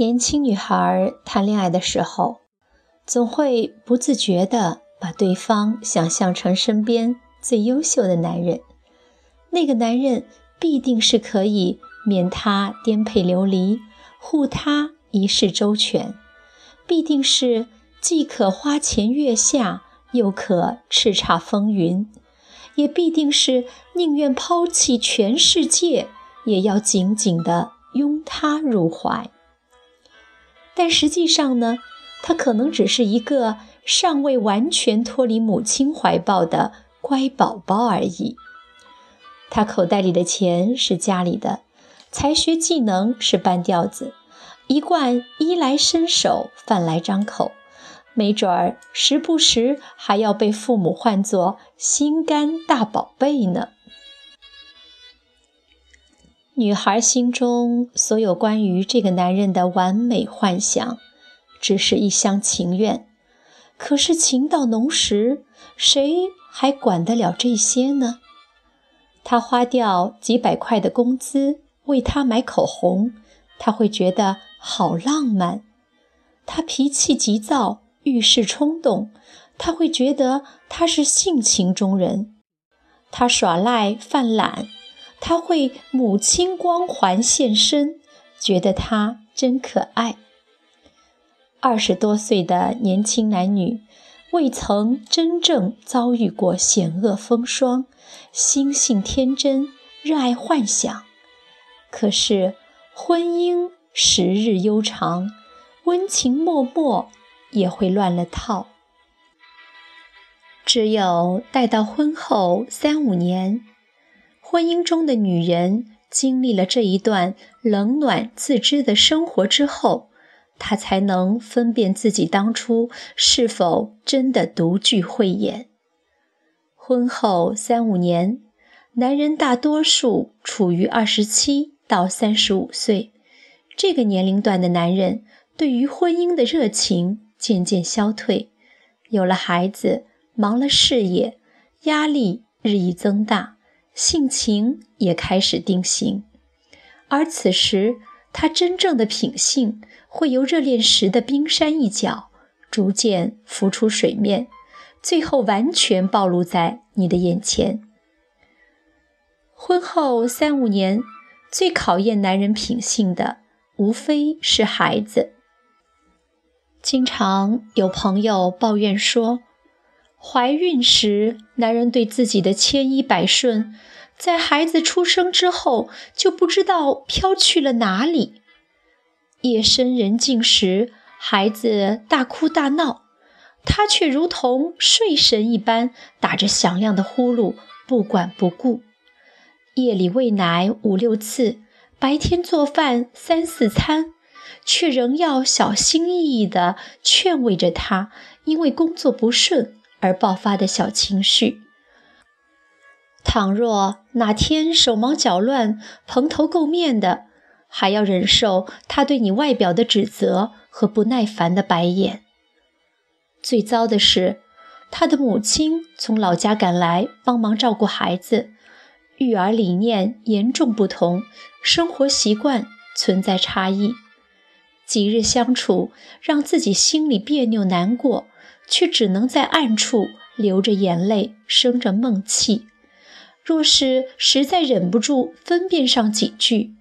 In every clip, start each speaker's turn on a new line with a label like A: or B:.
A: 年轻女孩谈恋爱的时候，总会不自觉地把对方想象成身边最优秀的男人。那个男人必定是可以免她颠沛流离，护她一世周全；必定是既可花前月下，又可叱咤风云；也必定是宁愿抛弃全世界，也要紧紧地拥她入怀。但实际上呢，他可能只是一个尚未完全脱离母亲怀抱的乖宝宝而已。他口袋里的钱是家里的，才学技能是半吊子，一贯衣来伸手，饭来张口，没准儿时不时还要被父母唤作心肝大宝贝呢。女孩心中所有关于这个男人的完美幻想，只是一厢情愿。可是情到浓时，谁还管得了这些呢？他花掉几百块的工资为她买口红，他会觉得好浪漫；他脾气急躁，遇事冲动，他会觉得他是性情中人；他耍赖犯懒。他会母亲光环现身，觉得他真可爱。二十多岁的年轻男女，未曾真正遭遇过险恶风霜，心性天真，热爱幻想。可是婚姻时日悠长，温情脉脉也会乱了套。只有待到婚后三五年。婚姻中的女人经历了这一段冷暖自知的生活之后，她才能分辨自己当初是否真的独具慧眼。婚后三五年，男人大多数处于二十七到三十五岁这个年龄段的男人，对于婚姻的热情渐渐消退，有了孩子，忙了事业，压力日益增大。性情也开始定型，而此时他真正的品性会由热恋时的冰山一角逐渐浮出水面，最后完全暴露在你的眼前。婚后三五年，最考验男人品性的无非是孩子。经常有朋友抱怨说。怀孕时，男人对自己的千依百顺，在孩子出生之后就不知道飘去了哪里。夜深人静时，孩子大哭大闹，他却如同睡神一般，打着响亮的呼噜，不管不顾。夜里喂奶五六次，白天做饭三四餐，却仍要小心翼翼地劝慰着他，因为工作不顺。而爆发的小情绪。倘若哪天手忙脚乱、蓬头垢面的，还要忍受他对你外表的指责和不耐烦的白眼。最糟的是，他的母亲从老家赶来帮忙照顾孩子，育儿理念严重不同，生活习惯存在差异。几日相处，让自己心里别扭难过。却只能在暗处流着眼泪，生着闷气。若是实在忍不住分辨上几句，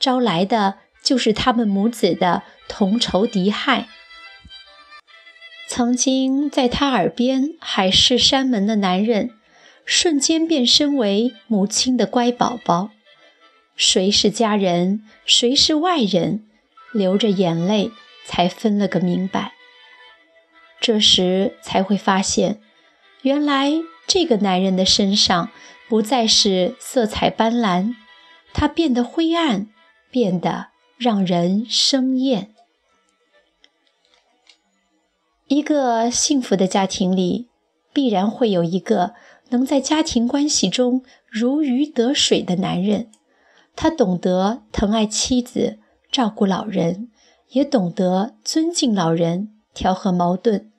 A: 招来的就是他们母子的同仇敌忾。曾经在他耳边海誓山盟的男人，瞬间变身为母亲的乖宝宝。谁是家人，谁是外人，流着眼泪才分了个明白。这时才会发现，原来这个男人的身上不再是色彩斑斓，他变得灰暗，变得让人生厌。一个幸福的家庭里，必然会有一个能在家庭关系中如鱼得水的男人，他懂得疼爱妻子，照顾老人，也懂得尊敬老人，调和矛盾。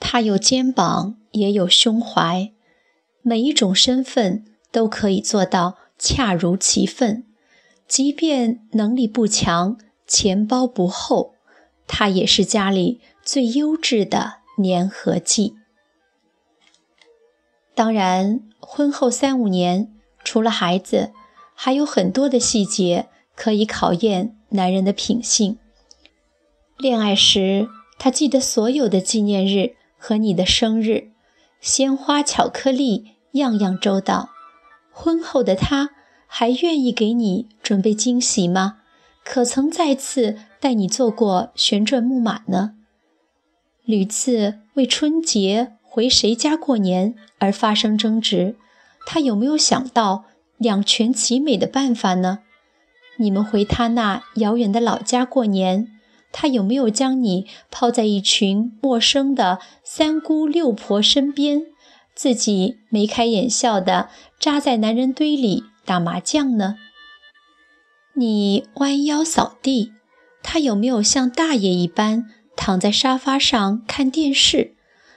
A: 他有肩膀，也有胸怀，每一种身份都可以做到恰如其分。即便能力不强，钱包不厚，它也是家里最优质的粘合剂。当然，婚后三五年，除了孩子，还有很多的细节可以考验男人的品性。恋爱时，他记得所有的纪念日和你的生日，鲜花、巧克力，样样周到。婚后的他，还愿意给你准备惊喜吗？可曾再次带你坐过旋转木马呢？屡次为春节。回谁家过年而发生争执，他有没有想到两全其美的办法呢？你们回他那遥远的老家过年，他有没有将你抛在一群陌生的三姑六婆身边，自己眉开眼笑的扎在男人堆里打麻将呢？你弯腰扫地，他有没有像大爷一般躺在沙发上看电视？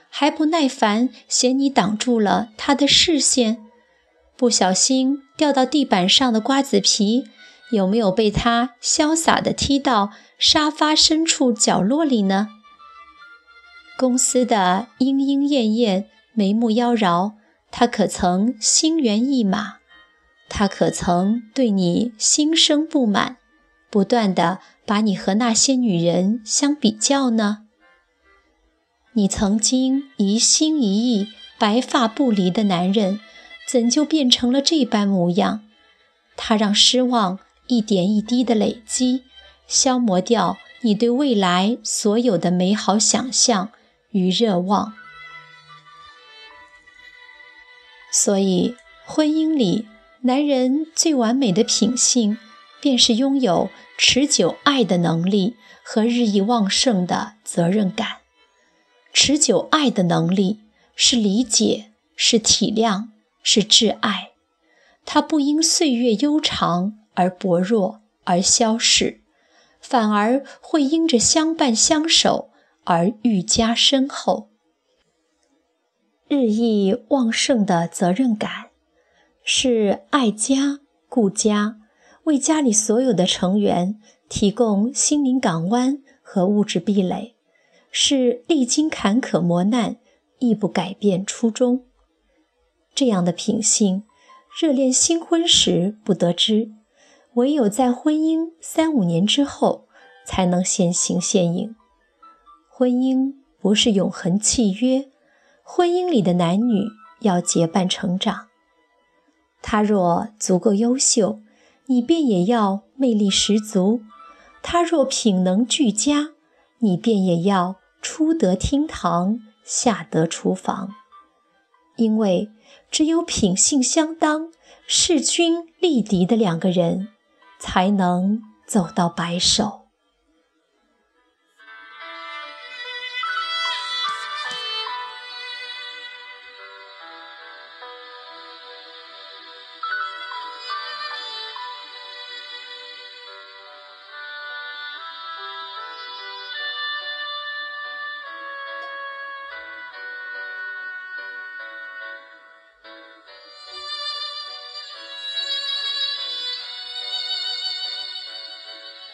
A: 还不耐烦，嫌你挡住了他的视线，不小心掉到地板上的瓜子皮，有没有被他潇洒地踢到沙发深处角落里呢？公司的莺莺燕燕、眉目妖娆，他可曾心猿意马？他可曾对你心生不满，不断地把你和那些女人相比较呢？你曾经一心一意、白发不离的男人，怎就变成了这般模样？他让失望一点一滴的累积，消磨掉你对未来所有的美好想象与热望。所以，婚姻里，男人最完美的品性，便是拥有持久爱的能力和日益旺盛的责任感。持久爱的能力是理解，是体谅，是挚爱。它不因岁月悠长而薄弱而消逝，反而会因着相伴相守而愈加深厚。日益旺盛的责任感，是爱家顾家，为家里所有的成员提供心灵港湾和物质壁垒。是历经坎坷磨难，亦不改变初衷。这样的品性，热恋新婚时不得知，唯有在婚姻三五年之后，才能现形现影。婚姻不是永恒契约，婚姻里的男女要结伴成长。他若足够优秀，你便也要魅力十足；他若品能俱佳，你便也要。出得厅堂，下得厨房，因为只有品性相当、势均力敌的两个人，才能走到白首。